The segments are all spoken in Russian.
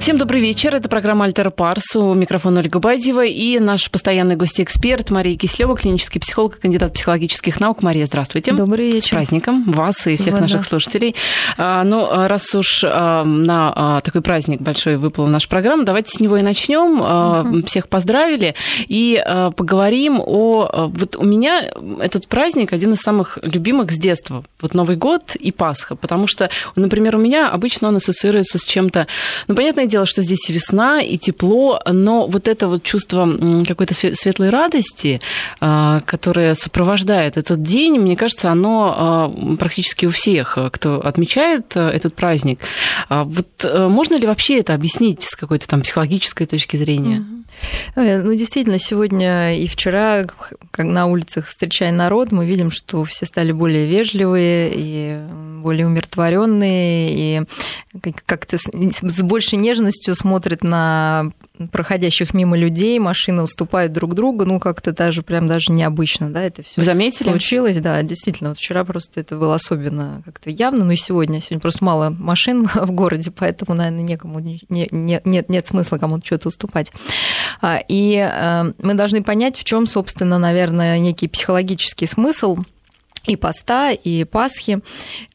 Всем добрый вечер. Это программа «Альтер Парс». У микрофона Ольга Бадьева и наш постоянный гость-эксперт Мария Кислева, клинический психолог и кандидат психологических наук. Мария, здравствуйте. Добрый вечер. С праздником вас и всех вот, наших да. слушателей. А, ну, раз уж а, на а, такой праздник большой выпала наша программа, давайте с него и начнем. Uh-huh. Всех поздравили и поговорим о... Вот у меня этот праздник один из самых любимых с детства. Вот Новый год и Пасха. Потому что, например, у меня обычно он ассоциируется с чем-то... Ну, понятное дело, что здесь весна и тепло, но вот это вот чувство какой-то светлой радости, а, которое сопровождает этот день, мне кажется, оно а, практически у всех, кто отмечает а, этот праздник. Вот э, можно ли вообще это объяснить с какой-то там психологической точки зрения? Ну, действительно, сегодня и вчера, как на улицах встречая народ, мы видим, что все стали более вежливые и более умиротворенные, и как-то с большей нежностью смотрят на проходящих мимо людей, машины уступают друг другу, ну, как-то даже прям даже необычно, да, это все заметили? Случилось, да, действительно, вот вчера просто это было особенно как-то явно, ну и сегодня, сегодня просто мало машин в городе, поэтому, наверное, некому, не, не, нет, нет смысла кому-то что-то уступать. А, и э, мы должны понять, в чем, собственно, наверное, некий психологический смысл и поста, и Пасхи.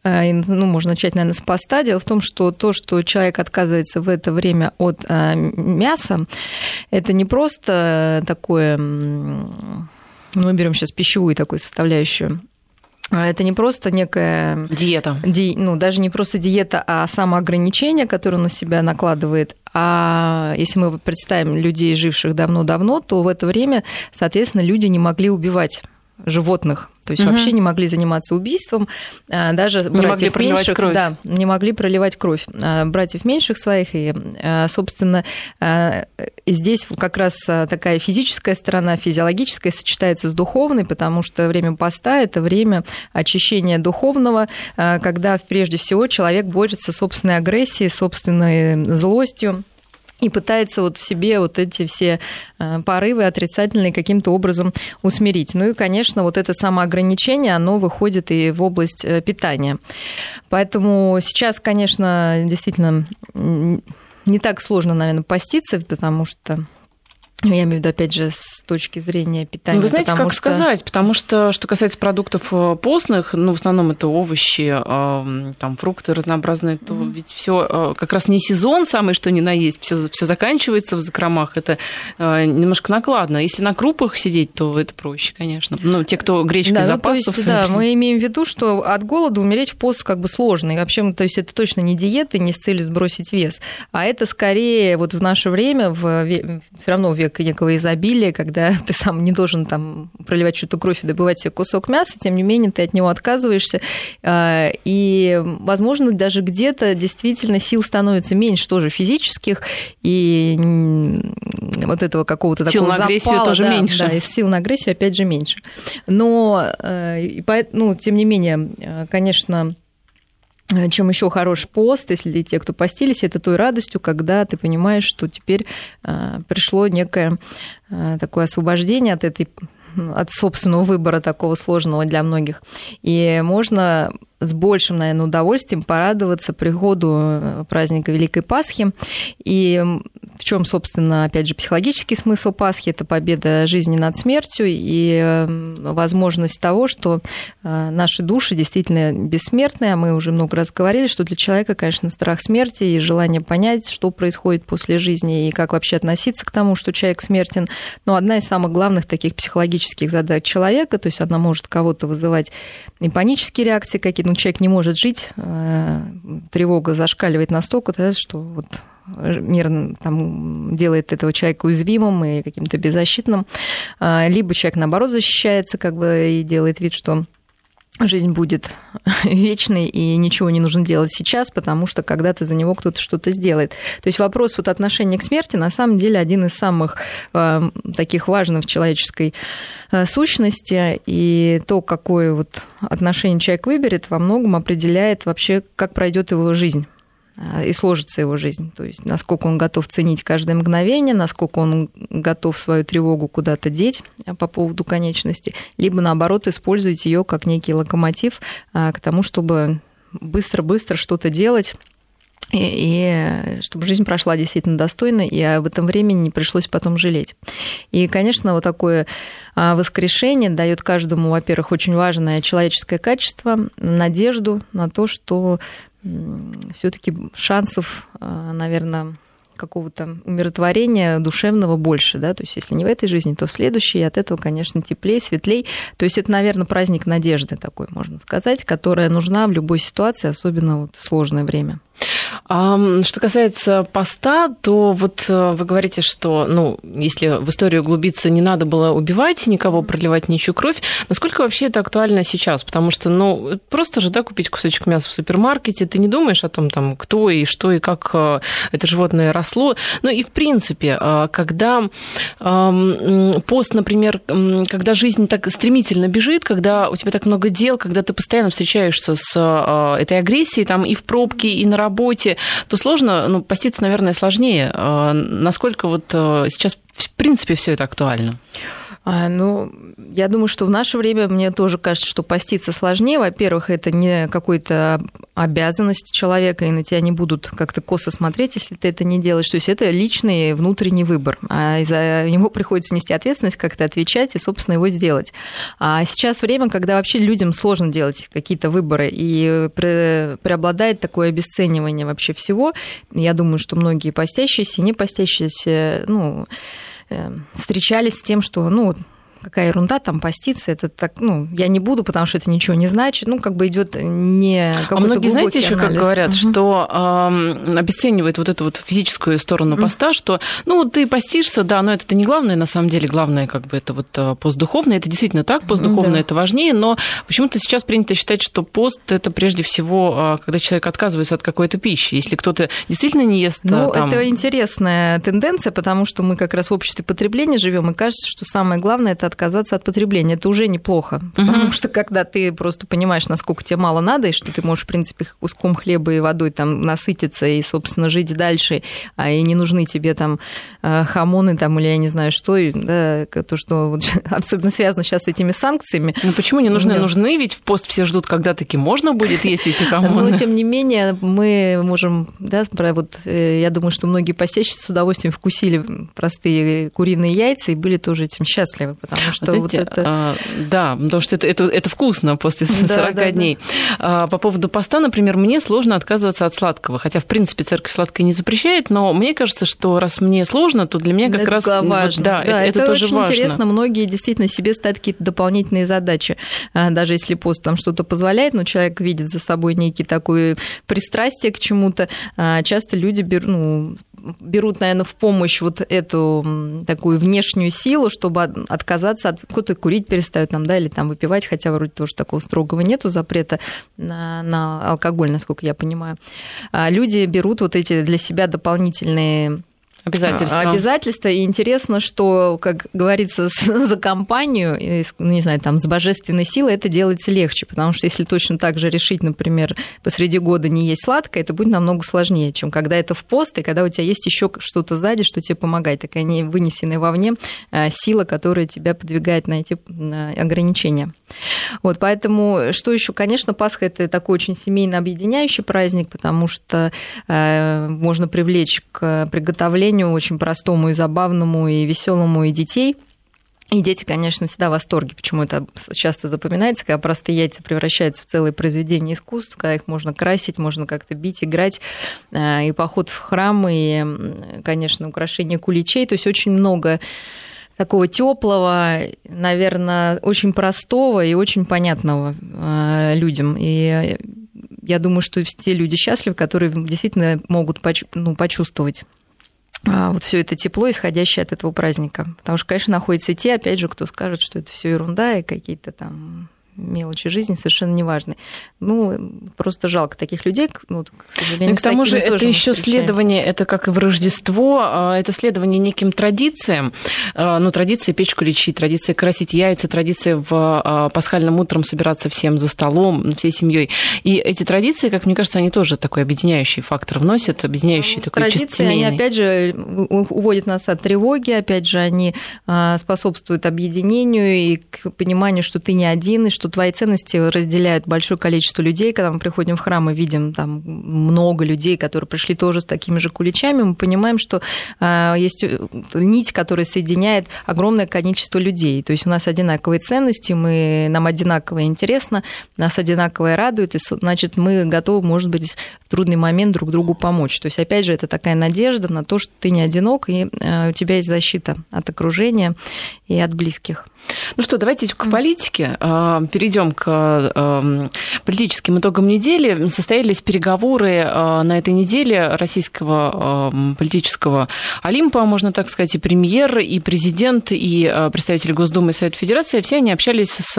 Э, ну, можно начать, наверное, с поста. Дело в том, что то, что человек отказывается в это время от э, мяса, это не просто такое, ну, мы берем сейчас пищевую такую составляющую, а это не просто некая... Диета. Ди, ну, даже не просто диета, а самоограничение, которое он на себя накладывает. А если мы представим людей, живших давно-давно, то в это время, соответственно, люди не могли убивать животных то есть угу. вообще не могли заниматься убийством, а, даже не братьев могли меньших, кровь. да, не могли проливать кровь а, братьев меньших своих и, а, собственно, здесь как раз такая физическая сторона, физиологическая сочетается с духовной, потому что время поста это время очищения духовного, когда прежде всего человек борется с собственной агрессией, собственной злостью и пытается вот в себе вот эти все э, порывы отрицательные каким-то образом усмирить. Ну и, конечно, вот это самоограничение, оно выходит и в область э, питания. Поэтому сейчас, конечно, действительно не так сложно, наверное, поститься, потому что я имею в виду, опять же, с точки зрения питания. Ну, вы знаете, как что... сказать, потому что, что касается продуктов э, постных, ну, в основном это овощи, там, фрукты разнообразные, то mm-hmm. ведь все э, как раз не сезон самый, что ни на есть, все, все заканчивается в закромах, это э, немножко накладно. Если на крупах сидеть, то это проще, конечно. Ну, те, кто гречкой да, запасов... Ну, то есть, да, мы имеем в виду, что от голода умереть в пост как бы сложно. И вообще, то есть это точно не диета, не с целью сбросить вес, а это скорее вот в наше время, в, все равно в век некого изобилия, когда ты сам не должен там проливать что-то кровь и добывать себе кусок мяса, тем не менее ты от него отказываешься. А, и, возможно, даже где-то действительно сил становится меньше тоже физических, и вот этого какого-то сил такого на агрессию запала, тоже да, меньше. Да, и сил на агрессию опять же меньше. Но, э, ну, тем не менее, э, конечно, чем еще хорош пост, если те, кто постились, это той радостью, когда ты понимаешь, что теперь э, пришло некое э, такое освобождение от этой от собственного выбора такого сложного для многих. И можно с большим, наверное, удовольствием порадоваться приходу э, праздника Великой Пасхи. И в чем, собственно, опять же, психологический смысл Пасхи? Это победа жизни над смертью и возможность того, что э, наши души действительно бессмертные. А мы уже много раз говорили, что для человека, конечно, страх смерти и желание понять, что происходит после жизни и как вообще относиться к тому, что человек смертен. Но одна из самых главных таких психологических задач человека, то есть она может кого-то вызывать и панические реакции какие-то, ну, человек не может жить, э, тревога зашкаливает настолько, что вот мир там, делает этого человека уязвимым и каким-то беззащитным, а, либо человек, наоборот, защищается как бы и делает вид, что жизнь будет вечной, и ничего не нужно делать сейчас, потому что когда-то за него кто-то что-то сделает. То есть вопрос вот отношения к смерти на самом деле один из самых э, таких важных в человеческой э, сущности, и то, какое вот отношение человек выберет, во многом определяет вообще, как пройдет его жизнь. И сложится его жизнь. То есть насколько он готов ценить каждое мгновение, насколько он готов свою тревогу куда-то деть а, по поводу конечности, либо наоборот использовать ее как некий локомотив а, к тому, чтобы быстро-быстро что-то делать и, и чтобы жизнь прошла действительно достойно, и об этом времени не пришлось потом жалеть. И, конечно, вот такое а, воскрешение дает каждому, во-первых, очень важное человеческое качество, надежду на то, что все-таки шансов, а, наверное, какого-то умиротворения душевного больше, да, то есть если не в этой жизни, то в следующей, и от этого, конечно, теплее, светлей. То есть это, наверное, праздник надежды такой, можно сказать, которая нужна в любой ситуации, особенно вот в сложное время. Что касается поста, то вот э, вы говорите, что, ну, если в историю углубиться, не надо было убивать никого, проливать ничью кровь. Насколько вообще это актуально сейчас? Потому что, ну, просто же, да, купить кусочек мяса в супермаркете, ты не думаешь о том, там, кто и что и как э, это животное росло. Ну и, в принципе, э, когда пост, например, когда жизнь так стремительно бежит, когда у тебя так много дел, когда ты постоянно встречаешься с этой агрессией, там, и в пробке, и на работе, то сложно, ну, поститься, наверное, сложнее. А насколько вот э, сейчас, в принципе, все это актуально? А, ну, я думаю, что в наше время мне тоже кажется, что поститься сложнее. Во-первых, это не какая-то обязанность человека, и на тебя не будут как-то косо смотреть, если ты это не делаешь. То есть это личный внутренний выбор. А за него приходится нести ответственность, как-то отвечать и, собственно, его сделать. А сейчас время, когда вообще людям сложно делать какие-то выборы, и преобладает такое обесценивание вообще всего. Я думаю, что многие постящиеся, не постящиеся, ну, встречались с тем, что, ну, какая ерунда там поститься, это так, ну, я не буду, потому что это ничего не значит, ну, как бы идет не А многие, знаете, еще как говорят, угу. что э, обесценивает вот эту вот физическую сторону поста, угу. что, ну, ты постишься, да, но это не главное, на самом деле, главное, как бы, это вот э, постдуховное, это действительно так, постдуховное да. это важнее, но почему-то сейчас принято считать, что пост это прежде всего, э, когда человек отказывается от какой-то пищи, если кто-то действительно не ест. Ну, там... это интересная тенденция, потому что мы как раз в обществе потребления живем, и кажется, что самое главное это отказаться от потребления. Это уже неплохо, потому что когда ты просто понимаешь, насколько тебе мало надо, и что ты можешь, в принципе, куском хлеба и водой там насытиться и, собственно, жить дальше, а и не нужны тебе там э, хамоны там или я не знаю что, да, то, что вот, особенно связано сейчас с этими санкциями. Ну почему не нужны? Нет. Нужны, ведь в пост все ждут, когда таки можно будет есть эти хамоны. Но, тем не менее, мы можем, да, вот, э, я думаю, что многие посещики с удовольствием вкусили простые куриные яйца и были тоже этим счастливы, потому потому что Знаете, вот это... А, да, потому что это, это, это вкусно после 40 да, да, дней. Да. А, по поводу поста, например, мне сложно отказываться от сладкого, хотя, в принципе, церковь сладкое не запрещает, но мне кажется, что раз мне сложно, то для меня как это раз... Важно. да, да, это, это, это тоже очень важно. интересно. Многие действительно себе ставят какие-то дополнительные задачи. А, даже если пост там что-то позволяет, но человек видит за собой некий такой пристрастие к чему-то, а, часто люди берут, ну, берут, наверное, в помощь вот эту такую внешнюю силу, чтобы отказаться от... Кто-то курить перестает нам, да, или там выпивать, хотя вроде тоже такого строгого нету запрета на, на алкоголь, насколько я понимаю. А люди берут вот эти для себя дополнительные Обязательства. Обязательства. И интересно, что, как говорится, за компанию, ну, не знаю, там, с божественной силой это делается легче, потому что если точно так же решить, например, посреди года не есть сладкое, это будет намного сложнее, чем когда это в пост, и когда у тебя есть еще что-то сзади, что тебе помогает. Такая не вынесенная вовне а, сила, которая тебя подвигает на эти ограничения. Вот, поэтому, что еще, конечно, Пасха это такой очень семейно объединяющий праздник, потому что э, можно привлечь к приготовлению очень простому и забавному, и веселому, и детей. И дети, конечно, всегда в восторге, почему это часто запоминается, когда простые яйца превращаются в целое произведение искусства, когда их можно красить, можно как-то бить, играть, э, и поход в храм, и, конечно, украшение куличей, то есть очень много такого теплого, наверное, очень простого и очень понятного э, людям. И я думаю, что те люди счастливы, которые действительно могут ну, почувствовать а, вот все это тепло, исходящее от этого праздника. Потому что, конечно, находятся те, опять же, кто скажет, что это все ерунда и какие-то там мелочи жизни совершенно неважны. Ну, просто жалко таких людей, ну, к сожалению. Ну, к тому же это еще следование, это как и в Рождество, а, это следование неким традициям. А, ну, традиция печь куличи, традиция красить яйца, традиция в а, пасхальном утром собираться всем за столом, всей семьей. И эти традиции, как мне кажется, они тоже такой объединяющий фактор вносят, объединяющий ну, такой Традиции, они, опять же, уводят нас от тревоги, опять же, они способствуют объединению и к пониманию, что ты не один, и что что твои ценности разделяют большое количество людей. Когда мы приходим в храм и видим там много людей, которые пришли тоже с такими же куличами, мы понимаем, что а, есть э, нить, которая соединяет огромное количество людей. То есть у нас одинаковые ценности, мы, нам одинаково интересно, нас одинаково радует, и значит, мы готовы, может быть, в трудный момент друг другу помочь. То есть, опять же, это такая надежда на то, что ты не одинок, и э, у тебя есть защита от окружения и от близких. Ну что, давайте к политике. А, Перейдем к эм, политическим итогам недели. Состоялись переговоры а, на этой неделе российского политического Олимпа, можно так сказать, и премьер, и президент, и представители Госдумы и Совета Федерации. Все они общались с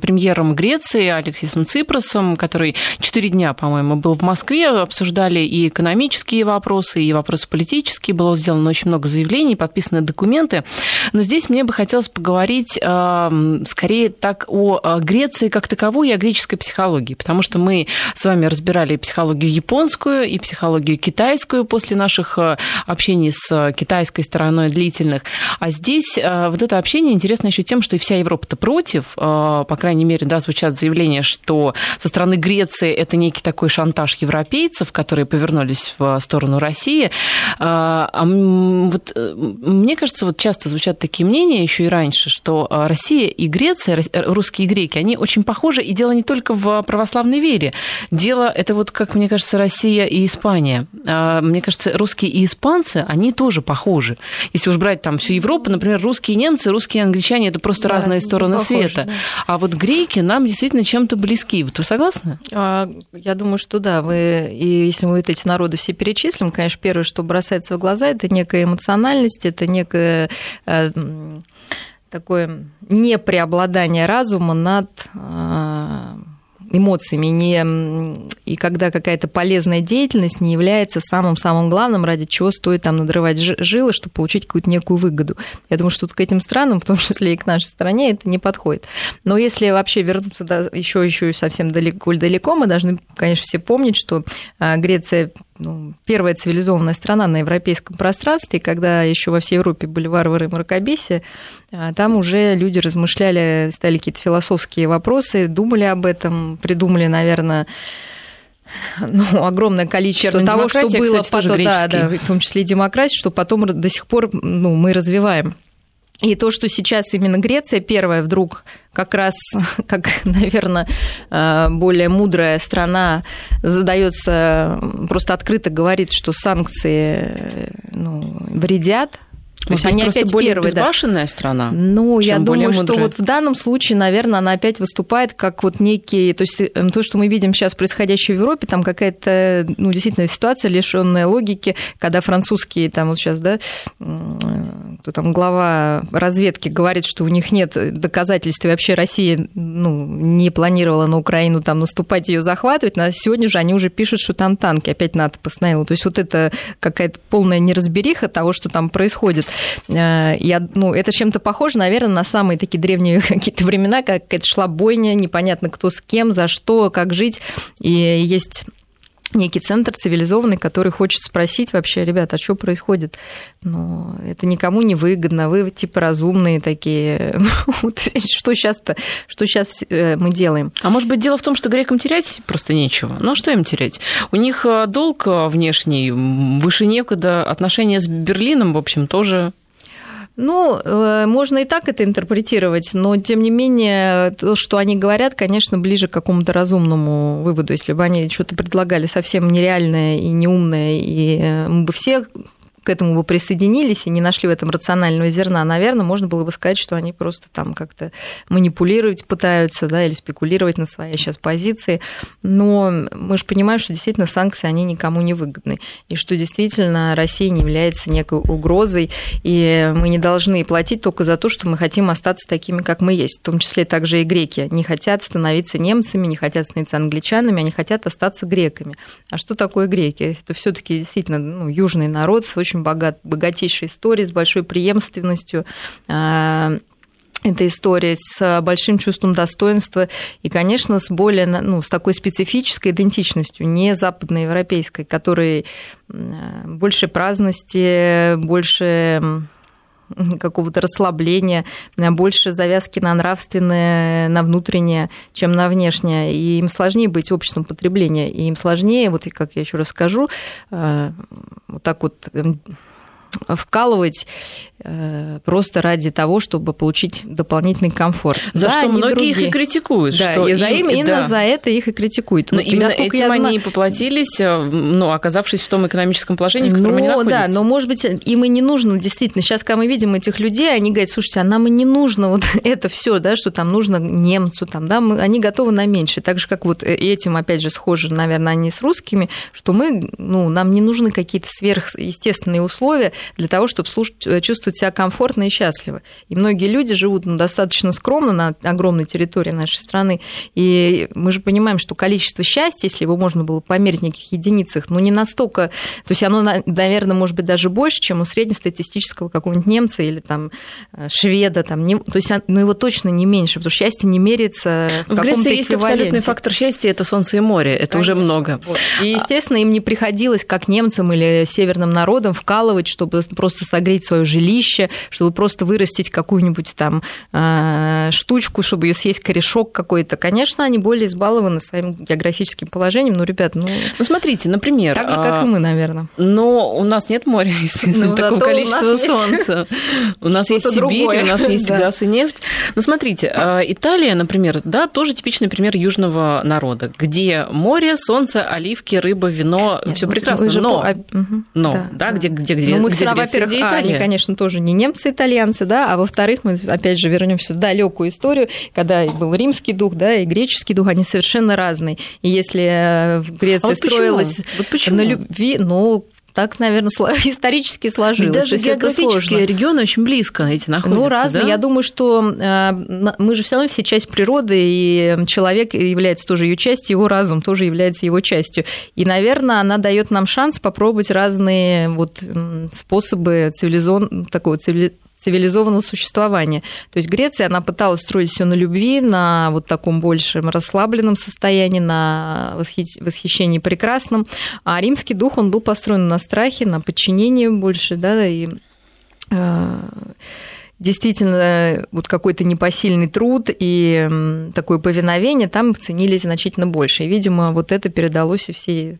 премьером Греции Алексисом Ципросом, который четыре дня, по-моему, был в Москве. Обсуждали и экономические вопросы, и вопросы политические. Было сделано очень много заявлений, подписаны документы. Но здесь мне бы хотелось поговорить говорить скорее так о Греции как таковой и о греческой психологии, потому что мы с вами разбирали психологию японскую и психологию китайскую после наших э, общений с китайской стороной длительных. А здесь э, вот это общение интересно еще тем, что и вся Европа-то против, э, по крайней мере, да, звучат заявления, что со стороны Греции это некий такой шантаж европейцев, которые повернулись в сторону России. А вот мне кажется, вот часто звучат такие мнения еще и раньше, что а, Россия и Греция, э, русские и греки, они очень похожи, и дело не только в православной вере. Дело это вот, как мне кажется, Россия и Испания. А, мне кажется, русские и испанцы, они тоже похожи. Если уж брать там всю Европу, например, русские и немцы, русские и англичане, это просто да, разные стороны похожи, света. Да. А вот греки нам действительно чем-то близки. Вот вы согласны? А, я думаю, что да. Вы, и если мы вот эти народы все перечислим, конечно, первое, что бросается в глаза, это некая эмоциональность, это некая э, такое непреобладание разума над а, эмоциями, не, и когда какая-то полезная деятельность не является самым-самым главным, ради чего стоит там надрывать жилы, чтобы получить какую-то некую выгоду. Я думаю, что тут к этим странам, в том числе и к нашей стране, это не подходит. Но если вообще вернуться да, еще, еще совсем далеко, далеко, мы должны, конечно, все помнить, что а, Греция ну, первая цивилизованная страна на европейском пространстве, когда еще во всей Европе были варвары и мракобесие, а, там уже люди размышляли, стали какие-то философские вопросы, думали об этом, придумали, наверное, ну, огромное количество того, что было кстати, потом, да, да, в том числе и демократия, что потом до сих пор ну, мы развиваем. И то, что сейчас именно Греция первая вдруг как раз, как, наверное, э, более мудрая страна задается, просто открыто говорит, что санкции э, ну, вредят то есть они опять более первые, безбашенная да. страна? Ну, я думаю, что вот в данном случае, наверное, она опять выступает как вот некий... То есть эм, то, что мы видим сейчас происходящее в Европе, там какая-то, ну, действительно, ситуация, лишенная логики, когда французские, там вот сейчас, да, кто там глава разведки говорит, что у них нет доказательств, и вообще Россия, ну, не планировала на Украину там наступать, ее захватывать, на сегодня же они уже пишут, что там танки, опять НАТО постановило. То есть вот это какая-то полная неразбериха того, что там происходит. Э, я, ну, это чем-то похоже, наверное, на самые такие древние какие-то времена, как это шла бойня, непонятно кто с кем, за что, как жить. И есть некий центр цивилизованный, который хочет спросить вообще, ребята, а что происходит? Но это никому не выгодно, вы типа разумные такие. что сейчас-то, что сейчас э, мы делаем? А может быть, дело в том, что грекам терять просто нечего? Ну, что им терять? У них э, долг э, внешний выше некуда, отношения с Берлином, в общем, тоже ну, можно и так это интерпретировать, но тем не менее то, что они говорят, конечно, ближе к какому-то разумному выводу. Если бы они что-то предлагали совсем нереальное и неумное, и мы бы все к этому бы присоединились и не нашли в этом рационального зерна, наверное, можно было бы сказать, что они просто там как-то манипулировать пытаются, да, или спекулировать на своей сейчас позиции. Но мы же понимаем, что действительно санкции, они никому не выгодны. И что действительно Россия не является некой угрозой, и мы не должны платить только за то, что мы хотим остаться такими, как мы есть. В том числе также и греки не хотят становиться немцами, не хотят становиться англичанами, они хотят остаться греками. А что такое греки? Это все таки действительно ну, южный народ с очень очень богат, богатейшая история с большой преемственностью а, эта история с большим чувством достоинства и, конечно, с более, ну, с такой специфической идентичностью, не западноевропейской, которой больше праздности, больше какого-то расслабления, больше завязки на нравственное, на внутреннее, чем на внешнее. И им сложнее быть обществом потребления. И им сложнее, вот как я еще раз скажу, э, вот так вот эм, вкалывать Э, просто ради того, чтобы получить дополнительный комфорт. За да, что многие другие. их и критикуют. Да, что и за им, именно да. за это их и критикуют. Но вот, именно этим я они поплатились, э, ну, оказавшись в том экономическом положении, в котором ну, они находятся. Да, но, может быть, им и не нужно, действительно, сейчас, когда мы видим этих людей, они говорят, слушайте, а нам и не нужно вот это все, да, что там нужно немцу, там, да, мы, они готовы на меньше. Так же, как вот э, этим, опять же, схожи, наверное, они с русскими, что мы, ну, нам не нужны какие-то сверхъестественные условия для того, чтобы слушать, чувствовать чувствовать себя комфортно и счастливо. И многие люди живут ну, достаточно скромно на огромной территории нашей страны. И мы же понимаем, что количество счастья, если его можно было померить в неких единицах, ну не настолько, то есть оно, наверное, может быть даже больше, чем у среднестатистического какого-нибудь немца или там э, шведа, там, не, то есть, но его точно не меньше, потому что счастье не меряется в, в Греции есть абсолютный фактор счастья, это солнце и море, это Конечно. уже много. Вот. И, естественно, им не приходилось, как немцам или северным народам, вкалывать, чтобы просто согреть свое жилище, чтобы просто вырастить какую-нибудь там э, штучку, чтобы ее съесть корешок какой-то. Конечно, они более избалованы своим географическим положением. Ну, ребят, ну... Ну, смотрите, например... Так же, как и мы, наверное. Но у нас нет моря, естественно, ну, такого количества солнца. У нас есть Сибирь, у нас есть газ и нефть. Ну, смотрите, а, Италия, например, да, тоже типичный пример южного народа, где море, солнце, оливки, рыба, вино, все прекрасно. Но, но, да, где, где, где, ну, мы все равно, во-первых, а, они, конечно, тоже не немцы-итальянцы, да, а во-вторых, мы опять же вернемся в далекую историю, когда был римский дух, да, и греческий дух, они совершенно разные. И если э, в Греции а вот строилась вот на любви, ну, так, наверное, исторически сложилось. Ведь даже географические регионы очень близко эти находятся. Ну, разные. Да? Я думаю, что э, мы же все равно все часть природы, и человек является тоже ее частью, его разум тоже является его частью. И, наверное, она дает нам шанс попробовать разные вот способы цивилизон... такого цивили цивилизованного существования. То есть Греция, она пыталась строить все на любви, на вот таком большем расслабленном состоянии, на восхищении прекрасном. А римский дух, он был построен на страхе, на подчинении больше, да, и э, действительно вот какой-то непосильный труд и такое повиновение там ценились значительно больше. И, видимо, вот это передалось и всей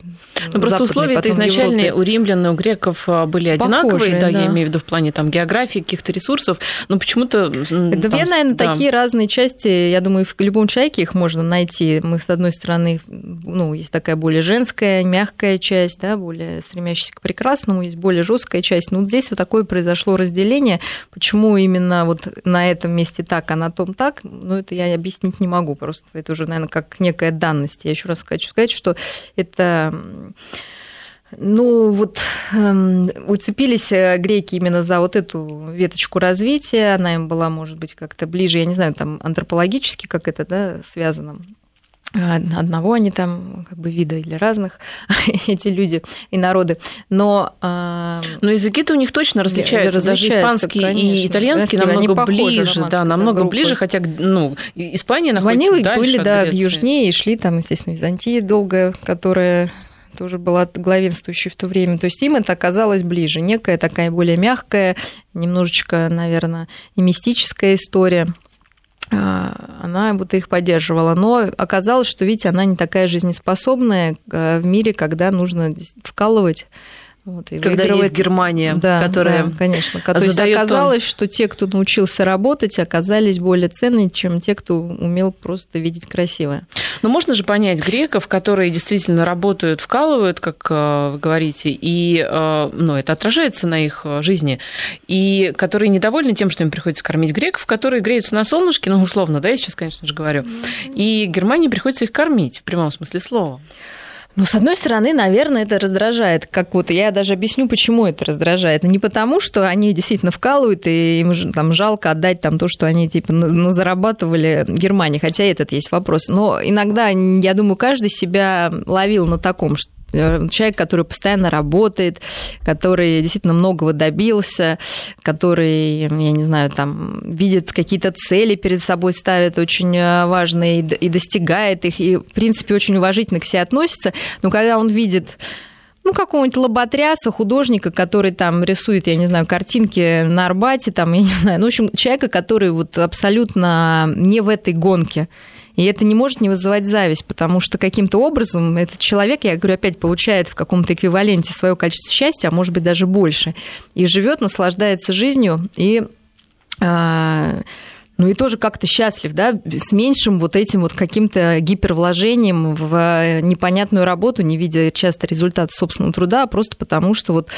Ну, просто условия это изначальные у римлян и у греков а, были одинаковые, Похожие, да, да, я имею в виду в плане там географии, каких-то ресурсов, но почему-то... Две, наверное, да. такие разные части, я думаю, в любом человеке их можно найти. Мы, с одной стороны, ну, есть такая более женская, мягкая часть, да, более стремящаяся к прекрасному, есть более жесткая часть. Ну, вот здесь вот такое произошло разделение, почему именно вот на этом месте так, а на том так, ну, это я объяснить не могу, просто это уже, наверное, как некая данность. Я еще раз хочу сказать, что это ну, вот э, уцепились э, греки именно за вот эту веточку развития, она им была, может быть, как-то ближе, я не знаю, там антропологически как это, да, связано одного они там как бы вида или разных эти люди и народы, но а, но языки-то у них точно различаются, различаются даже испанский конечно. и итальянский намного похожи, ближе, да, намного группы. ближе, хотя ну Испания находится Они дальше были, да, южнее и шли там, естественно, Византии долго, которая тоже была главенствующей в то время. То есть им это оказалось ближе. Некая такая более мягкая, немножечко, наверное, и мистическая история. А, она будто их поддерживала. Но оказалось, что, видите, она не такая жизнеспособная э, в мире, когда нужно вкалывать вот, и Когда выигрывает... есть Германия, да, которая да, конечно. То есть оказалось, что те, кто научился работать, оказались более ценны, чем те, кто умел просто видеть красивое. Но можно же понять греков, которые действительно работают, вкалывают, как э, вы говорите, и э, ну, это отражается на их э, жизни, и которые недовольны тем, что им приходится кормить греков, которые греются на солнышке, ну, условно, да, я сейчас, конечно же, говорю, и Германии приходится их кормить в прямом смысле слова. Ну, с одной стороны, наверное, это раздражает как вот Я даже объясню, почему это раздражает. Не потому, что они действительно вкалывают, и им там жалко отдать там то, что они типа зарабатывали Германии, хотя этот есть вопрос. Но иногда, я думаю, каждый себя ловил на таком, что человек, который постоянно работает, который действительно многого добился, который, я не знаю, там, видит какие-то цели перед собой, ставит очень э, важные и достигает их, и, в принципе, очень уважительно к себе относится, но когда он видит ну, какого-нибудь лоботряса, художника, который там рисует, я не знаю, картинки на Арбате, там, я не знаю, ну, в общем, человека, который вот абсолютно не в этой гонке. И это не может не вызывать зависть, потому что каким-то образом этот человек, я говорю, опять получает в каком-то эквиваленте свое количество счастья, а может быть даже больше, и живет, наслаждается жизнью и а, ну и тоже как-то счастлив, да, с меньшим вот этим вот каким-то гипервложением в непонятную работу, не видя часто результат собственного труда, а просто потому, что вот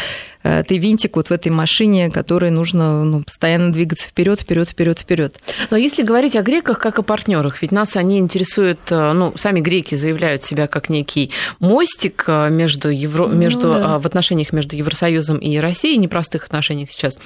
э, ты винтик вот в этой машине, которой нужно ну, постоянно двигаться вперед, вперед, вперед, вперед. Но если говорить о греках как о партнерах, ведь нас они интересуют, э, ну, сами греки заявляют себя как некий мостик э, между, Евро... ну, между да. в отношениях между Евросоюзом и Россией, непростых отношениях сейчас.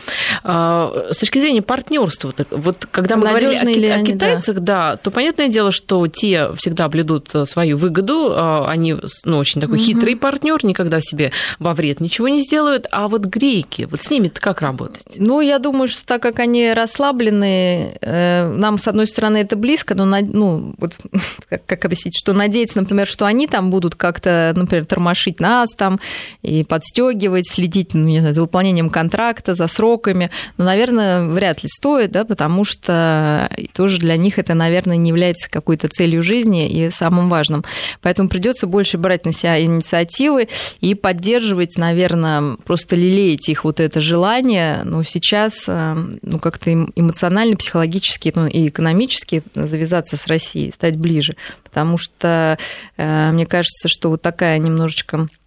С точки зрения партнерства, вот когда мы говорили о, или о китайцах, да. да, то понятное дело, что те всегда блюдут э, свою выгоду, а, они ну, очень такой угу. хитрый партнер, никогда себе во вред ничего не сделают. А вот греки, вот с ними-то как работать? Ну, я думаю, что так как они расслаблены, э, нам, с одной стороны, это близко, но, ну, вот, как, как объяснить, что надеяться, например, что они там будут как-то, например, тормошить нас там и подстегивать, следить, ну, не знаю, за выполнением контракта, за сроками, но, наверное, вряд ли стоит, да, потому что тоже для них это, наверное, не является какой-то целью жизни и самым важным. Поэтому придется больше брать на себя инициативы и поддерживать, наверное, просто лелеять их вот это желание, но сейчас э, ну, как-то эмоционально, психологически ну, и экономически завязаться с Россией, стать ближе. Потому что э, мне кажется, что вот такая немножечко Э,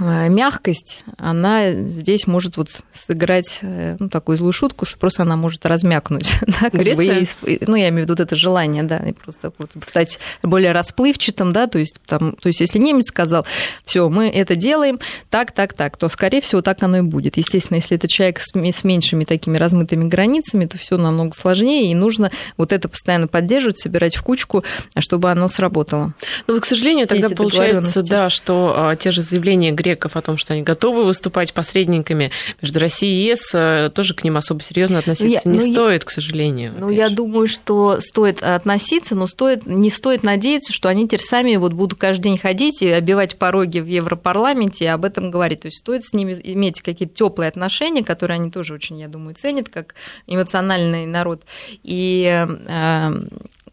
мягкость, она здесь может вот сыграть э, ну, такую злую шутку, что просто она может размякнуть. Да, как бы, и, ну, я имею в виду вот это желание, да, и просто вот стать более расплывчатым, да, то есть, там, то есть если немец сказал, все, мы это делаем, так, так, так, то, скорее всего, так оно и будет. Естественно, если это человек с, с меньшими такими размытыми границами, то все намного сложнее, и нужно вот это постоянно поддерживать, собирать в кучку, чтобы оно сработало. Ну, вот, к сожалению, Все тогда получается, да, что а, те же заявления греков о том, что они готовы выступать посредниками между Россией и ЕС, э, тоже к ним особо серьезно относиться я, не ну, стоит, я, к сожалению. Ну, я думаю, что стоит относиться, но стоит, не стоит надеяться, что они теперь сами вот будут каждый день ходить и обивать пороги в Европарламенте и об этом говорить. То есть стоит с ними иметь какие-то теплые отношения, которые они тоже очень, я думаю, ценят, как эмоциональный народ. И э,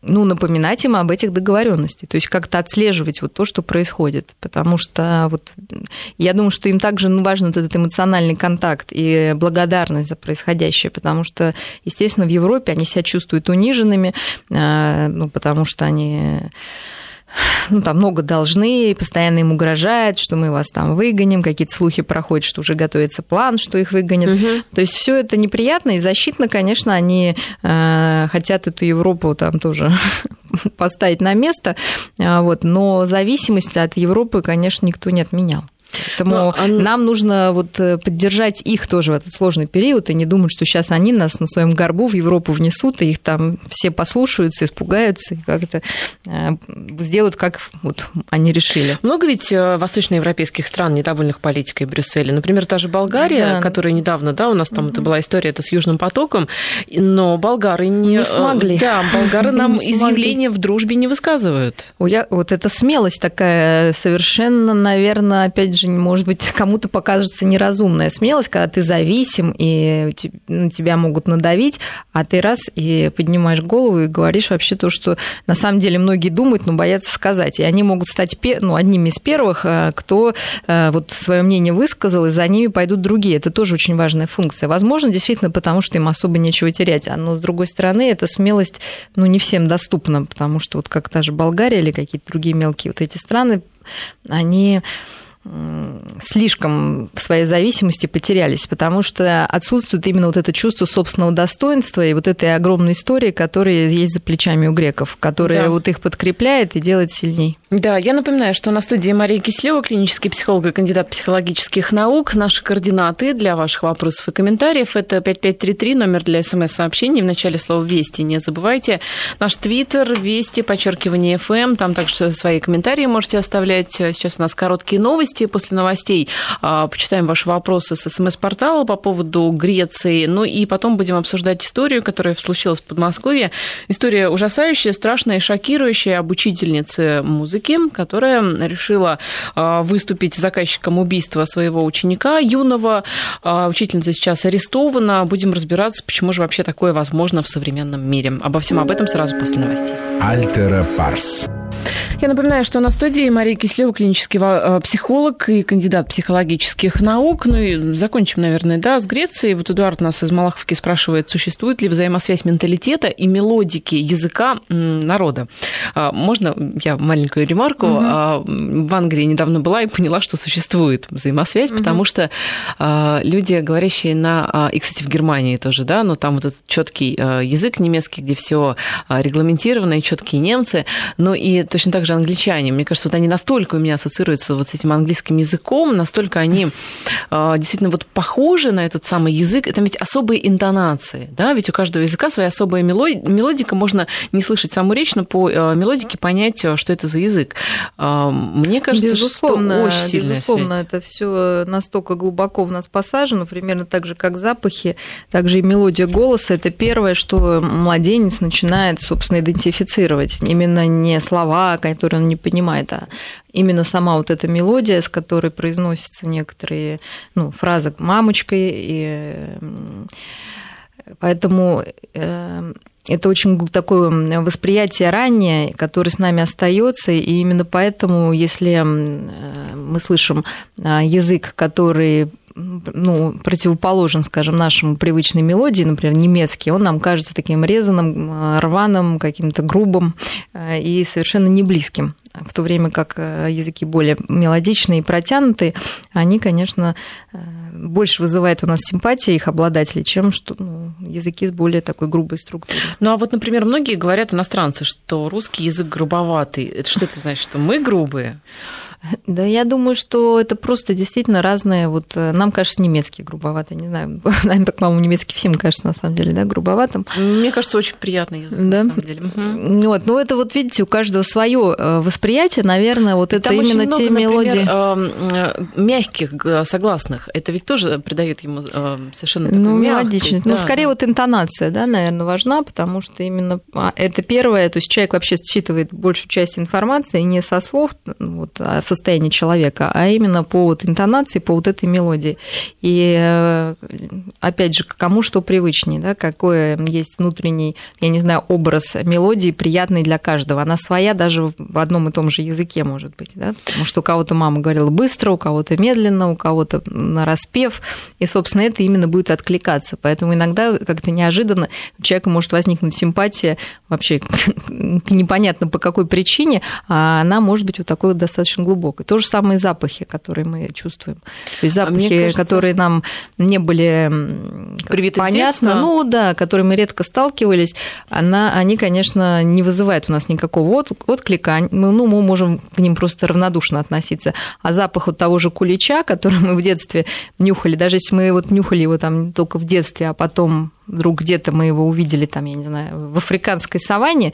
ну, напоминать им об этих договоренностях, то есть как-то отслеживать вот то, что происходит, потому что вот я думаю, что им также ну, важен этот эмоциональный контакт и благодарность за происходящее, потому что, естественно, в Европе они себя чувствуют униженными, а, ну, потому что они ну, там много должны, постоянно им угрожают, что мы вас там выгоним, какие-то слухи проходят, что уже готовится план, что их выгонят. Угу. То есть все это неприятно, и защитно, конечно, они э, хотят эту Европу там тоже поставить на место, а, вот, но зависимость от Европы, конечно, никто не отменял. Поэтому Но, нам нужно вот э, поддержать их тоже в этот сложный период и не думать, что сейчас они нас на своем горбу в Европу внесут, и их там все послушаются, испугаются, и как-то э, сделают, как вот они решили. Много ведь э, восточноевропейских стран, недовольных политикой Брюсселя. Например, та же Болгария, да. которая недавно, да, у нас там это была история это с Южным потоком, но болгары не, не смогли. Да, болгары нам изъявления в дружбе не высказывают. Вот это смелость такая совершенно, наверное, опять же, же, может быть, кому-то покажется неразумная смелость, когда ты зависим, и на тебя могут надавить, а ты раз и поднимаешь голову и говоришь вообще то, что на самом деле многие думают, но боятся сказать. И они могут стать ну, одними из первых, э, кто э, вот свое мнение высказал, и за ними пойдут другие. Это тоже очень важная функция. Возможно, действительно, потому что им особо нечего терять. А, но, с другой стороны, эта смелость ну, не всем доступна, потому что вот как та же Болгария или какие-то другие мелкие вот эти страны, они слишком в своей зависимости потерялись, потому что отсутствует именно вот это чувство собственного достоинства и вот этой огромной истории, которая есть за плечами у греков, которая да. вот их подкрепляет и делает сильней. Да, я напоминаю, что на студии Мария Кислева, клинический психолог и кандидат психологических наук. Наши координаты для ваших вопросов и комментариев – это 5533, номер для смс-сообщений. В начале слова «Вести» не забывайте. Наш твиттер – Вести, подчеркивание ФМ. Там также свои комментарии можете оставлять. Сейчас у нас короткие новости новости. После новостей почитаем ваши вопросы с СМС-портала по поводу Греции. Ну и потом будем обсуждать историю, которая случилась в Подмосковье. История ужасающая, страшная и шокирующая об учительнице музыки, которая решила выступить заказчиком убийства своего ученика юного. Учительница сейчас арестована. Будем разбираться, почему же вообще такое возможно в современном мире. Обо всем об этом сразу после новостей. Альтера Парс. Я напоминаю, что на студии Мария Кислева, клинический э, психолог и кандидат психологических наук. Ну и закончим, наверное, да, с Грецией. Вот Эдуард нас из Малаховки спрашивает, существует ли взаимосвязь менталитета и мелодики языка народа. А, можно я маленькую ремарку? Угу. В Англии недавно была и поняла, что существует взаимосвязь, угу. потому что а, люди, говорящие на... И, кстати, в Германии тоже, да, но там вот этот четкий язык немецкий, где все регламентировано, и четкие немцы, но и точно так же англичане. Мне кажется, вот они настолько у меня ассоциируются вот с этим английским языком, настолько они э, действительно вот похожи на этот самый язык. Это ведь особые интонации, да, ведь у каждого языка своя особая мелодика. Можно не слышать саму речь, но по э, мелодике понять, э, что это за язык. Мне кажется, безусловно, что очень сильная Безусловно, связь. это все настолько глубоко в нас посажено, примерно так же, как запахи, также и мелодия голоса. Это первое, что младенец начинает, собственно, идентифицировать. Именно не слова, которые он не понимает, а именно сама вот эта мелодия, с которой произносятся некоторые ну, фразы мамочкой. И поэтому э, это очень такое восприятие раннее, которое с нами остается, и именно поэтому, если э, мы слышим а, язык, который ну, противоположен, скажем, нашему привычной мелодии, например, немецкий, он нам кажется таким резаным, рваным, каким-то грубым э, и совершенно не близким. В то время как э, языки более мелодичные и протянутые, они, конечно, э, больше вызывают у нас симпатии их обладателей, чем что, ну, языки с более такой грубой структурой. Ну а вот, например, многие говорят иностранцы, что русский язык грубоватый. Это что это значит, что мы грубые? Да, я думаю, что это просто действительно разное. Вот э, нам кажется немецкий грубоватый, не знаю, наверное, так, по-моему, немецкий всем кажется на самом деле, да, грубоватым. Мне кажется, очень приятный язык, да? на самом деле. Угу. Вот, ну это вот видите, у каждого свое э, восприятие, наверное, вот это Там именно много, те мелодии. Например, мягких согласных, это ведь тоже придает ему совершенно такую ну, мелодичность. Да, ну, скорее да. вот интонация, да, наверное, важна, потому что именно а, это первое, то есть человек вообще считывает большую часть информации не со слов, вот, а состояние человека, а именно по вот интонации, по вот этой мелодии. И э, опять же, кому что привычнее, да, какой есть внутренний, я не знаю, образ мелодии приятный для каждого. Она своя даже в одном и том же языке может быть, да, потому что у кого-то мама говорила быстро, у кого-то медленно, у кого-то на распев, и, собственно, это именно будет откликаться. Поэтому иногда как-то неожиданно у человека может возникнуть симпатия вообще непонятно по какой причине, а она может быть вот такой достаточно глубокой. То же самые запахи, которые мы чувствуем. То есть а запахи, а кажется... которые нам не были понятны, ну да, которые мы редко сталкивались, она, они, конечно, не вызывают у нас никакого от, отклика. Мы, ну, мы можем к ним просто равнодушно относиться. А запах вот того же кулича, который мы в детстве нюхали, даже если мы вот нюхали его там только в детстве, а потом вдруг где-то мы его увидели, там, я не знаю, в африканской саванне,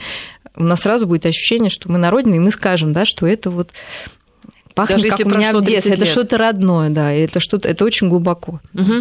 у нас сразу будет ощущение, что мы народные, и мы скажем, да, что это вот пахнет, Даже как у меня в детстве. Это что-то родное, да, это что-то, это очень глубоко. Угу.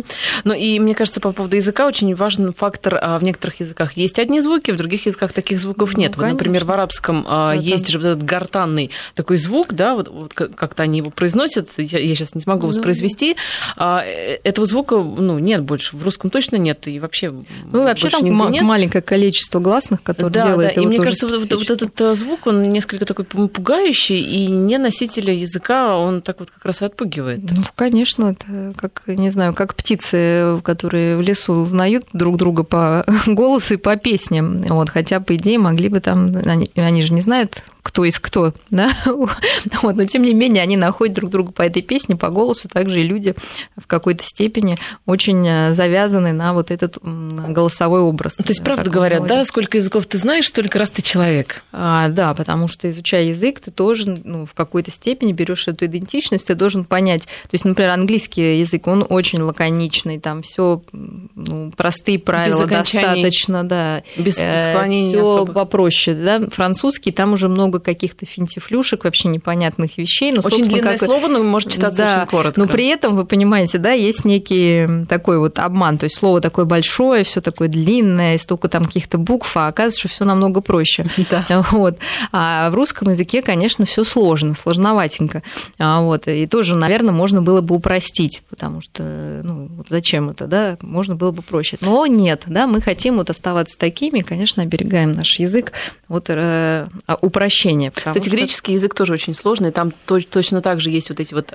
Ну и мне кажется, по поводу языка очень важен фактор, а, в некоторых языках есть одни звуки, в других языках таких звуков ну, нет. Ну, вот, например, в арабском а, это... есть же вот этот гортанный такой звук, да, вот, вот как-то они его произносят, я, я сейчас не смогу ну, воспроизвести. А, э, этого звука, ну, нет больше, в русском точно нет, и вообще Ну, вообще там нет. маленькое количество гласных, которые да, делают да, и мне кажется, вот, вот этот э, звук, он несколько такой пугающий, и не носителя языка языка, он так вот как раз и отпугивает. Ну, конечно, это как, не знаю, как птицы, которые в лесу узнают друг друга по голосу и по песням. Вот, хотя, по идее, могли бы там, они, они же не знают, кто из кто, да, вот, но тем не менее они находят друг друга по этой песне, по голосу, также и люди в какой-то степени очень э, завязаны на вот этот голосовой образ. То есть, правда говорят, да, сколько языков ты знаешь, столько раз ты человек. А, да, потому что изучая язык, ты тоже ну, в какой-то степени берешь эту идентичность, ты должен понять, то есть, например, английский язык, он очень лаконичный, там все ну, простые правила достаточно, да. Без э, Все попроще, да. Французский, там уже много каких-то финтифлюшек, вообще непонятных вещей. Но, очень длинное как... слово, но может читаться да, очень коротко. Но при этом, вы понимаете, да, есть некий такой вот обман. То есть слово такое большое, все такое длинное, столько там каких-то букв, а оказывается, что все намного проще. Да. Вот. А в русском языке, конечно, все сложно, сложноватенько. А вот. И тоже, наверное, можно было бы упростить, потому что, ну, зачем это, да, можно было бы проще. Но нет, да, мы хотим вот оставаться такими, конечно, оберегаем наш язык вот э, а, упрощение. Кстати, что... греческий язык тоже очень сложный, там точно так же есть вот эти вот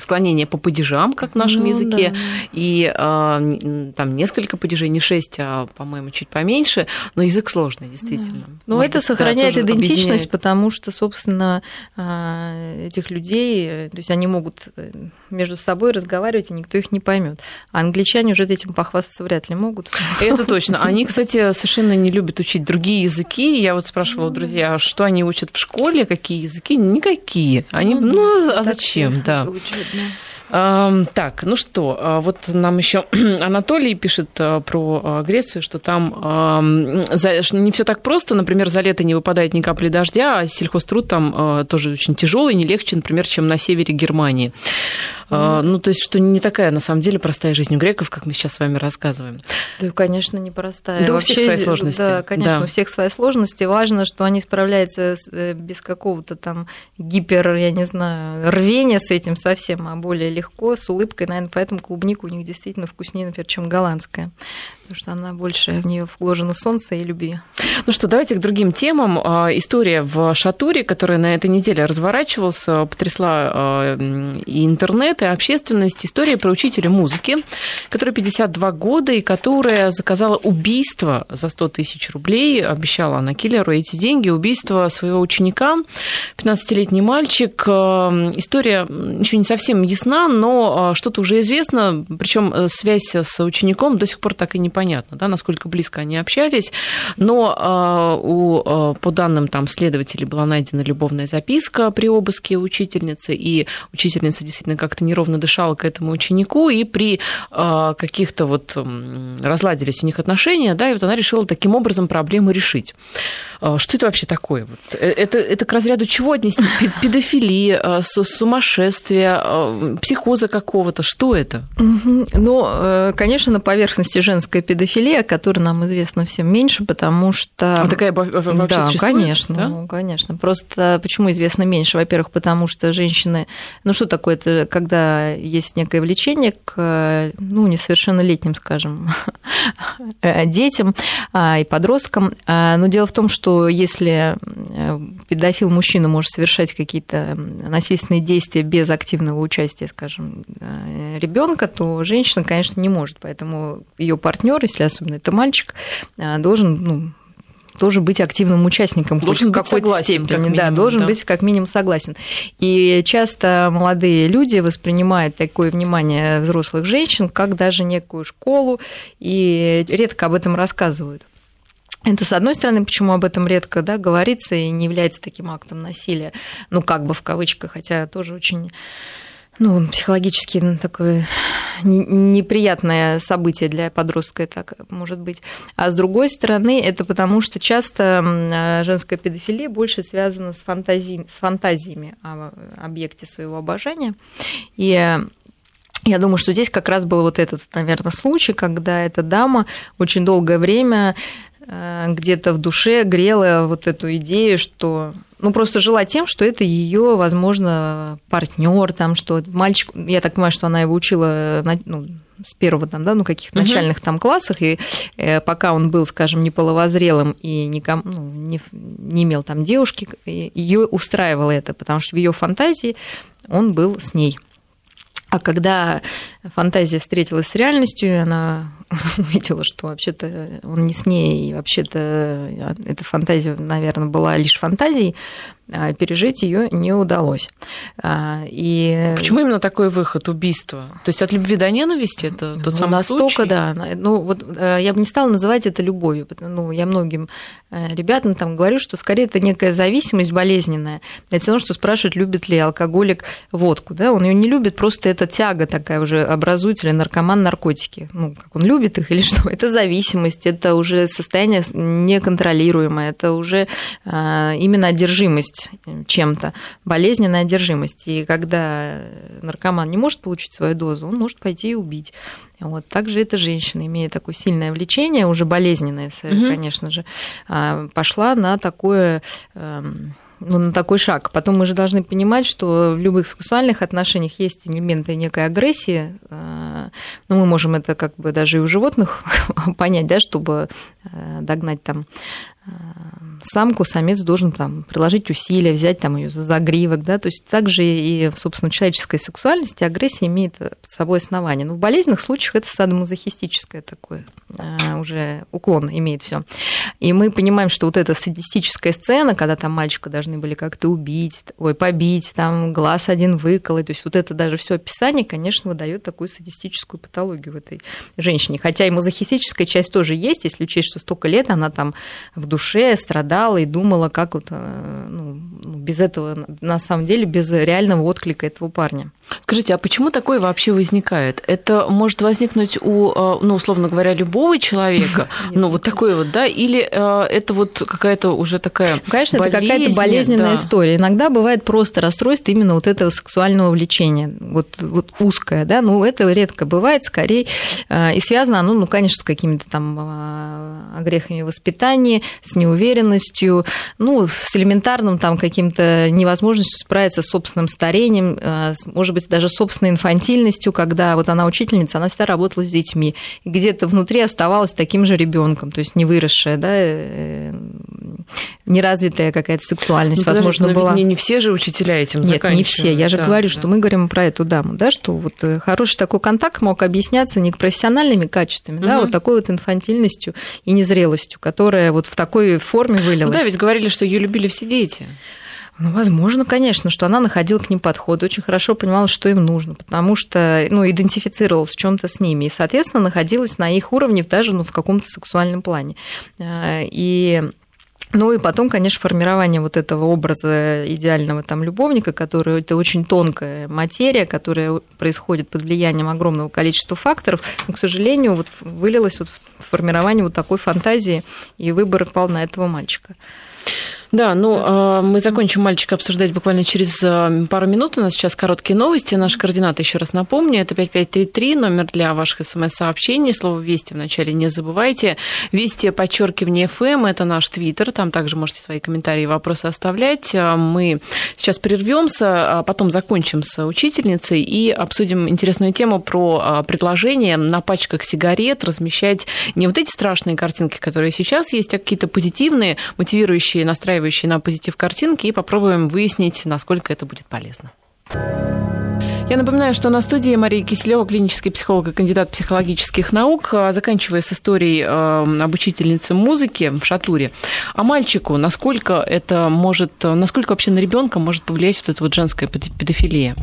склонения по падежам, как в нашем ну, языке, да. и э, там несколько падежей, не шесть, а, по-моему, чуть поменьше, но язык сложный, действительно. Да. Но Может, это сохраняет идентичность, объединяет. потому что, собственно, э, этих людей, э, то есть они могут между собой разговаривать, и никто их не поймет. А англичане уже этим похвастаться вряд ли могут. Это точно. Они, кстати, совершенно не любят учить другие языки. Я вот спрашивала ну, друзья, что они учат в школе, какие языки? Никакие. Они, ну, ну а зачем, да. Звучит, да. Так, ну что, а вот нам еще Анатолий пишет а, про а, Грецию, что там не все так просто. Например, за лето не выпадает ни капли дождя, а сельхозтруд там тоже очень тяжелый, не легче, например, чем на севере Германии. Mm. Ну, то есть, что не такая, на самом деле, простая жизнь у греков, как мы сейчас с вами рассказываем. Да, конечно, непростая. Да, у всех свои сложности. Да, конечно, да. у всех свои сложности. Важно, что они справляются э, без какого-то там гипер, я не знаю, рвения с этим совсем, а более легко, с улыбкой, наверное, поэтому клубника у них действительно вкуснее, например, чем голландская потому что она больше в нее вложено солнце и любви. Ну что, давайте к другим темам. А, история в Шатуре, которая на этой неделе разворачивалась, потрясла а, и интернет, и общественность. История про учителя музыки, которая 52 года и которая заказала убийство за 100 тысяч рублей. Обещала она киллеру эти деньги. Убийство своего ученика, 15-летний мальчик. А, история еще не совсем ясна, но что-то уже известно. Причем э, связь с учеником до сих пор так и не непонятно, да, насколько близко они общались, но а, у, а, по данным там следователей была найдена любовная записка при обыске учительницы, и учительница действительно как-то неровно дышала к этому ученику, и при а, каких-то вот разладились у них отношения, да, и вот она решила таким образом проблему решить. Что это вообще такое? Э, это, это к разряду чего отнести? Педофилия, сумасшествие, психоза какого-то? Что это? Ну, э, конечно, на поверхности женской педофилия, которая нам известна всем меньше, потому что... А такая вообще Да, конечно, да? Конечно. Просто почему известно меньше? Во-первых, потому что женщины... Ну, что такое это, когда есть некое влечение к, ну, несовершеннолетним, скажем, детям а, и подросткам. А, но дело в том, что если э, педофил мужчина может совершать какие-то насильственные действия без активного участия, скажем, э, ребенка, то женщина, конечно, не может. Поэтому ее партнер партнер, если особенно это мальчик, а, должен ну, тоже быть активным участником должен в какой-то согласен, степени, как минимум, да, должен да. быть как минимум согласен. И часто молодые люди воспринимают такое внимание взрослых женщин как даже некую школу и редко об этом рассказывают. Это, с одной стороны, почему об этом редко да, говорится и не является таким актом насилия, ну, как бы в кавычках, хотя тоже очень ну, психологически ну, такое неприятное событие для подростка, так может быть. А с другой стороны, это потому, что часто женская педофилия больше связана с, фантази... с фантазиями о объекте своего обожания. И я думаю, что здесь как раз был вот этот, наверное, случай, когда эта дама очень долгое время э, где-то в душе грела вот эту идею, что ну, просто жила тем, что это ее, возможно, партнер, там, что мальчик, я так понимаю, что она его учила ну, с первого там, да, ну, каких-то угу. начальных там классах, и э, пока он был, скажем, не половозрелым и никому, ну, не, не имел там девушки, ее устраивало это, потому что в ее фантазии он был с ней. А когда фантазия встретилась с реальностью, она увидела, что вообще-то он не с ней, и вообще-то эта фантазия, наверное, была лишь фантазией, а пережить ее не удалось. А, и... Почему именно такой выход убийства? То есть от любви до ненависти это тот ну, самый настолько, случай? да. Ну, вот э, я бы не стала называть это любовью. Ну, я многим э, ребятам там говорю, что скорее это некая зависимость болезненная. Это все равно, что спрашивают, любит ли алкоголик водку. Да? Он ее не любит, просто это тяга такая уже образуется, или наркоман наркотики. Ну, как он любит любит их или что? Это зависимость, это уже состояние неконтролируемое, это уже именно одержимость чем-то, болезненная одержимость. И когда наркоман не может получить свою дозу, он может пойти и убить. Вот. Также эта женщина, имея такое сильное влечение, уже болезненное, угу. конечно же, а, пошла на такое эм, ну, на такой шаг. Потом мы же должны понимать, что в любых сексуальных отношениях есть элементы некой агрессии. Э, но мы можем это как бы даже и у животных понять, да, чтобы э, догнать там э, самку, самец должен там приложить усилия, взять там ее за загривок, да, то есть также и, собственно, человеческой сексуальности агрессия имеет под собой основание. Но в болезненных случаях это садомазохистическое такое а, уже уклон имеет все. И мы понимаем, что вот эта садистическая сцена, когда там мальчика должны были как-то убить, ой, побить, там глаз один выколоть, то есть вот это даже все описание, конечно, выдает такую садистическую патологию в этой женщине. Хотя и мазохистическая часть тоже есть, если учесть, что столько лет она там в душе страдала и думала, как вот э, ну, ну, без этого, на самом деле, без реального отклика этого парня. Скажите, а почему такое вообще возникает? Это может возникнуть у, э, ну, условно говоря, любого человека, ну, вот такое вот, да, или э, это вот какая-то уже такая Конечно, это какая-то болезненная история. Иногда бывает просто расстройство именно вот этого сексуального влечения, вот, вот узкое, да, ну, это редко бывает, скорее, и связано оно, ну, конечно, с какими-то там грехами воспитания, с неуверенностью, ну, с элементарным там каким-то невозможностью справиться с собственным старением, может быть, даже собственной инфантильностью, когда вот она учительница, она всегда работала с детьми, и где-то внутри оставалась таким же ребенком, то есть не выросшая, да, э, неразвитая какая-то сексуальность, ну, возможно, была. Не, не все же учителя этим Нет, не все. Я же да, говорю, да. что мы говорим про эту даму, да, что вот э, хороший такой контакт мог объясняться не профессиональными качествами, угу. да, вот такой вот инфантильностью и незрелостью, которая вот в такой форме вылилась. Ну да, ведь говорили, что ее любили все дети. Ну, возможно, конечно, что она находила к ним подход, очень хорошо понимала, что им нужно, потому что, ну, идентифицировалась в чем то с ними, и, соответственно, находилась на их уровне даже ну, в каком-то сексуальном плане. А, и ну и потом, конечно, формирование вот этого образа идеального там любовника, который это очень тонкая материя, которая происходит под влиянием огромного количества факторов, но, к сожалению, вот вылилось вот в формирование вот такой фантазии, и выбор пал на этого мальчика. Да, ну а, мы закончим мальчика обсуждать буквально через а, пару минут. У нас сейчас короткие новости. Наши координаты еще раз напомню. Это 5533, номер для ваших смс-сообщений. Слово «Вести» вначале не забывайте. «Вести» подчеркивание FM, это наш твиттер. Там также можете свои комментарии и вопросы оставлять. А, мы сейчас прервемся, а потом закончим с учительницей и обсудим интересную тему про предложение на пачках сигарет размещать не вот эти страшные картинки, которые сейчас есть, а какие-то позитивные, мотивирующие, настраивающие настраивающие на позитив картинки и попробуем выяснить, насколько это будет полезно. Я напоминаю, что на студии Мария Киселева, клинический психолог и кандидат психологических наук, а, заканчивая с историей э, обучительницы музыки в Шатуре. А мальчику, насколько это может, насколько вообще на ребенка может повлиять вот эта вот женская педофилия?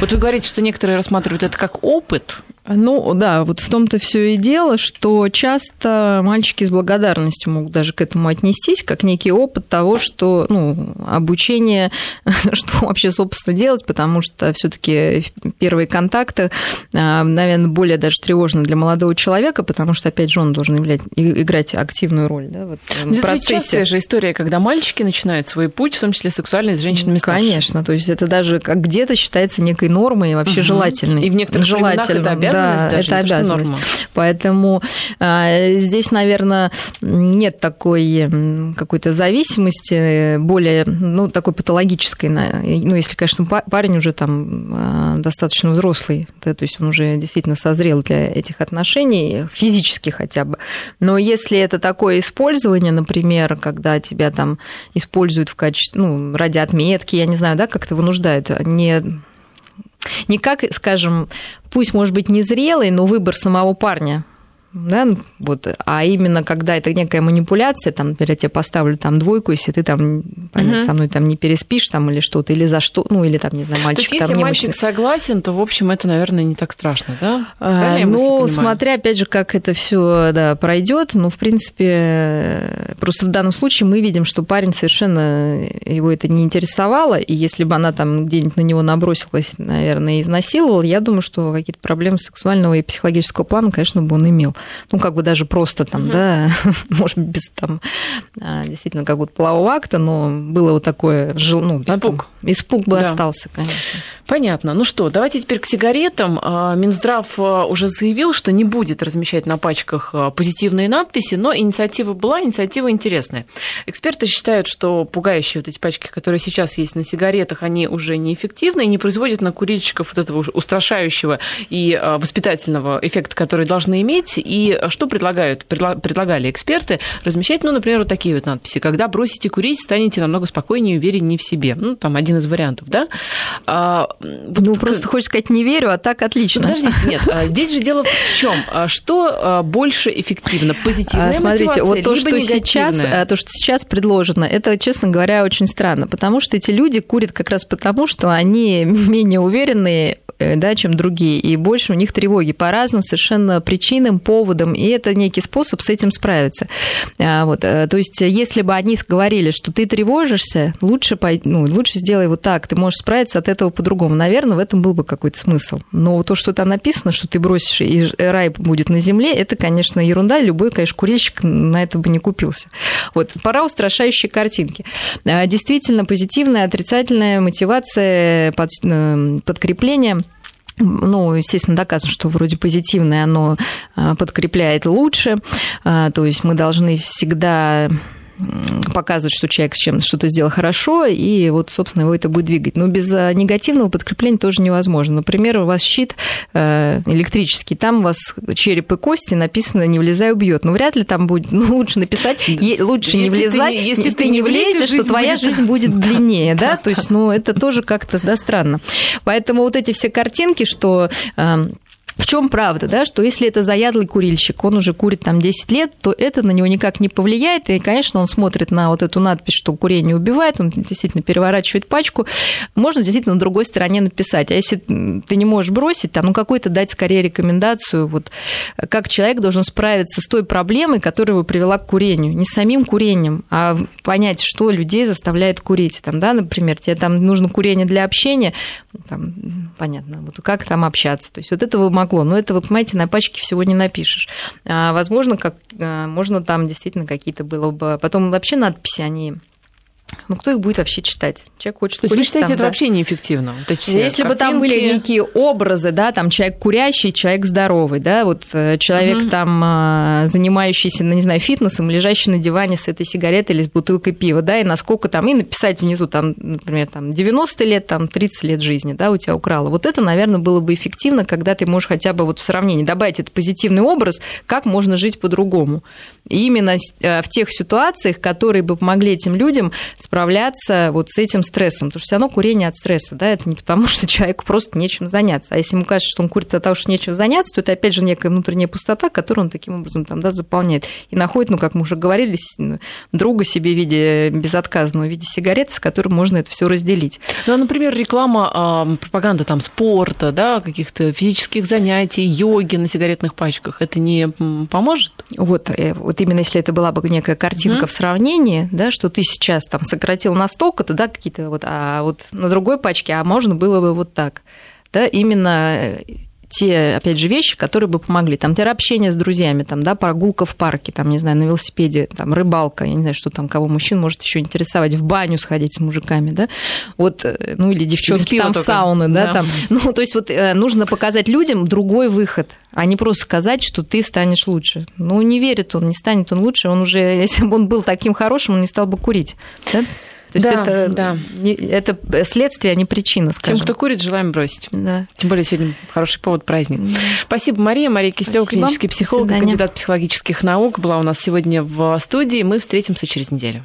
Вот вы говорите, что некоторые рассматривают это как опыт, ну да, вот в том-то все и дело, что часто мальчики с благодарностью могут даже к этому отнестись, как некий опыт того, что ну, обучение, что вообще, собственно, делать, потому что все-таки первые контакты, а, наверное, более даже тревожны для молодого человека, потому что, опять же, он должен являть, играть активную роль да, в этом это процессе. Это же история, когда мальчики начинают свой путь, в том числе сексуальный, с женщинами старше. Конечно, то есть это даже как где-то считается некой нормой и вообще угу. желательной. И в некоторых желательно, это обязанность да, даже, это обязанность. Норма. Поэтому а, здесь, наверное, нет такой какой-то зависимости, более, ну, такой патологической, ну, если, конечно, парень уже там а, достаточно взрослый, да, то есть он уже действительно созрел для этих отношений, физически хотя бы. Но если это такое использование, например, когда тебя там используют в качестве, ну, ради отметки, я не знаю, да, как-то вынуждают, не не как, скажем, пусть, может быть, незрелый, но выбор самого парня да, вот, а именно когда это некая манипуляция, там, например, я тебе поставлю там двойку, если ты там, понятно, угу. со мной там не переспишь там или что-то, или за что, ну, или там, не знаю, мальчик то есть, там если мальчик согласен, то, в общем, это, наверное, не так страшно, да? А, ну, смотря, опять же, как это все да, пройдет, ну, в принципе, просто в данном случае мы видим, что парень совершенно его это не интересовало, и если бы она там где-нибудь на него набросилась, наверное, и изнасиловала, я думаю, что какие-то проблемы сексуального и психологического плана, конечно, бы он имел. Ну, как бы даже просто там, угу. да, может быть, без там а, действительно какого-то полового акта, но было вот такое, ну, испуг, да, там, испуг бы да. остался, конечно. Понятно. Ну что, давайте теперь к сигаретам. А, Минздрав а, уже заявил, что не будет размещать на пачках позитивные надписи, но инициатива была, инициатива интересная. Эксперты считают, что пугающие вот эти пачки, которые сейчас есть на сигаретах, они уже неэффективны и не производят на курильщиков вот этого устрашающего и воспитательного эффекта, который должны иметь. И что предлагают? Предлагали эксперты размещать, ну, например, вот такие вот надписи. Когда бросите курить, станете намного спокойнее и увереннее в себе. Ну, там один из вариантов, да? А, вот ну, просто хочешь сказать, не верю, а так отлично. Подождите, нет, а здесь же дело в чем? А что больше эффективно? Позитивная Смотрите, вот то, что сейчас, то, что сейчас предложено, это, честно говоря, очень странно, потому что эти люди курят как раз потому, что они менее уверенные Э, да, чем другие, и больше у них тревоги по разным совершенно причинам, поводам, и это некий способ с этим справиться. А, вот, э, то есть, если бы они говорили, что ты тревожишься, лучше, ну, лучше сделай вот так, ты можешь справиться от этого по-другому. Наверное, в этом был бы какой-то смысл. Но то, что там написано, что ты бросишь, и рай будет на земле, это, конечно, ерунда. Любой, конечно, курильщик на это бы не купился. Вот, пора устрашающие картинки. А, действительно, позитивная, отрицательная мотивация, под, э, подкрепление – ну, естественно, доказано, что вроде позитивное оно а, подкрепляет лучше. А, то есть мы должны всегда показывать, что человек с чем что-то сделал хорошо, и вот, собственно, его это будет двигать. Но без э, негативного подкрепления тоже невозможно. Например, у вас щит э, электрический, там у вас череп и кости написано «не влезай, убьет». Но вряд ли там будет, ну, лучше написать, лучше не влезай, ты, если, если ты не влезешь, то твоя будет... жизнь будет длиннее, да, то есть, ну, это тоже как-то, да, странно. Поэтому вот эти все картинки, что эм, в чем правда, да, что если это заядлый курильщик, он уже курит там 10 лет, то это на него никак не повлияет, и, конечно, он смотрит на вот эту надпись, что курение убивает, он действительно переворачивает пачку, можно действительно на другой стороне написать, а если ты не можешь бросить, там, ну, какой-то дать скорее рекомендацию, вот, как человек должен справиться с той проблемой, которая его привела к курению, не самим курением, а понять, что людей заставляет курить, там, да, например, тебе там нужно курение для общения, там, понятно, вот как там общаться, то есть вот этого могло. Но это, вы понимаете, на пачке всего не напишешь. А, возможно, как, а, можно там действительно какие-то было бы... Потом вообще надписи, они ну, кто их будет вообще читать? Человек хочет То курить. Вы считаете, там, это да. вообще неэффективно? То есть Если картинки... бы там были некие образы, да, там человек курящий, человек здоровый, да, вот э, человек угу. там а, занимающийся, ну, не знаю, фитнесом, лежащий на диване с этой сигаретой или с бутылкой пива, да, и насколько там, и написать внизу, там, например, там 90 лет, там 30 лет жизни, да, у тебя украло. Вот это, наверное, было бы эффективно, когда ты можешь хотя бы вот в сравнении добавить этот позитивный образ, как можно жить по-другому. И именно э, в тех ситуациях, которые бы помогли этим людям справляться вот с этим стрессом. Потому что все равно курение от стресса, да, это не потому, что человеку просто нечем заняться. А если ему кажется, что он курит от того, что нечем заняться, то это опять же некая внутренняя пустота, которую он таким образом там, да, заполняет. И находит, ну, как мы уже говорили, друга себе в виде безотказного, в виде сигареты, с которым можно это все разделить. Ну, а, например, реклама, а, пропаганда там спорта, да, каких-то физических занятий, йоги на сигаретных пачках, это не поможет? Вот, э, вот именно если это была бы некая картинка mm-hmm. в сравнении, да, что ты сейчас там сократил настолько-то, да, какие-то вот, а вот на другой пачке, а можно было бы вот так. Да, именно э, те, опять же, вещи, которые бы помогли. Там общение с друзьями, там, да, прогулка в парке, там, не знаю, на велосипеде, там, рыбалка, я не знаю, что там, кого мужчин может еще интересовать, в баню сходить с мужиками, да, вот, э, ну, или девчонки там только. сауны, да, да, там. Ну, то есть вот э, нужно показать людям другой выход, а не просто сказать, что ты станешь лучше. Ну, не верит он, не станет он лучше, он уже, если бы он был таким хорошим, он не стал бы курить, да? То есть да, это, да. Не, это следствие, а не причина, скажем. Тем, кто курит, желаем бросить. Да. Тем более сегодня хороший повод праздник. Да. Спасибо, Мария. Мария Кислева, клинический психолог, кандидат психологических наук, была у нас сегодня в студии. Мы встретимся через неделю.